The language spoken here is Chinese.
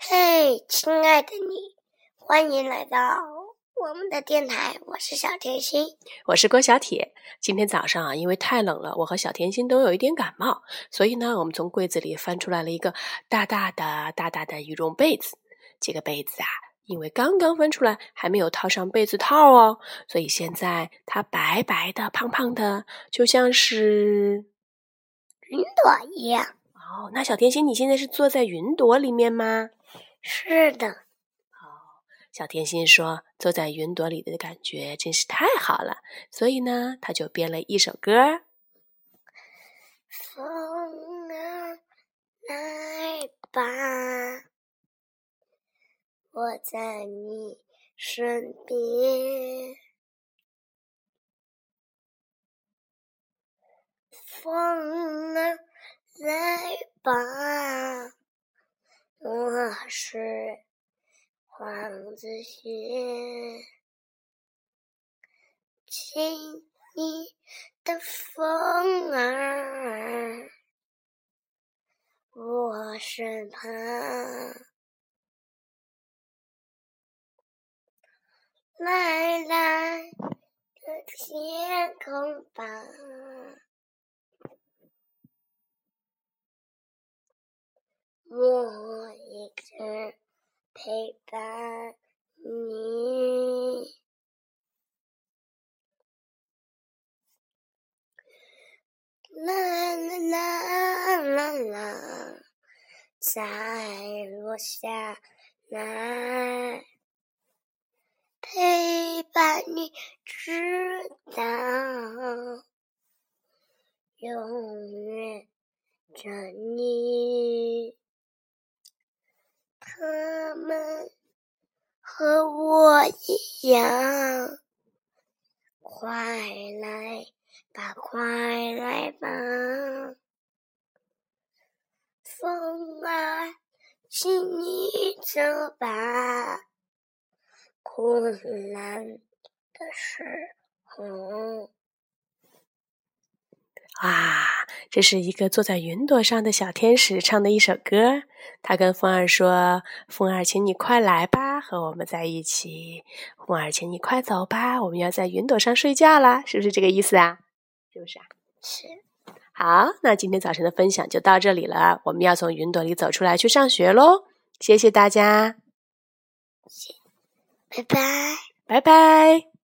嘿，亲爱的你，欢迎来到我们的电台。我是小甜心，我是郭小铁。今天早上啊，因为太冷了，我和小甜心都有一点感冒，所以呢，我们从柜子里翻出来了一个大大的、大大的羽绒被子。这个被子啊，因为刚刚翻出来，还没有套上被子套哦，所以现在它白白的、胖胖的，就像是云朵一样。哦，那小甜心，你现在是坐在云朵里面吗？是的，哦，小甜心说：“坐在云朵里的感觉真是太好了。”所以呢，他就编了一首歌。风啊，来吧，我在你身边。风啊，来吧。我是黄子轩，亲你的风儿，我身旁，来来的天空吧。我一直陪伴你，啦啦啦啦啦，再落下来，陪伴你直到永远着你。他们和我一样，快来吧，快来吧，风啊，请你走吧，困难的时候。啊，这是一个坐在云朵上的小天使唱的一首歌。他跟风儿说：“风儿，请你快来吧，和我们在一起。风儿，请你快走吧，我们要在云朵上睡觉啦，是不是这个意思啊？是不是啊？是。好，那今天早晨的分享就到这里了。我们要从云朵里走出来去上学喽。谢谢大家，拜拜，拜拜。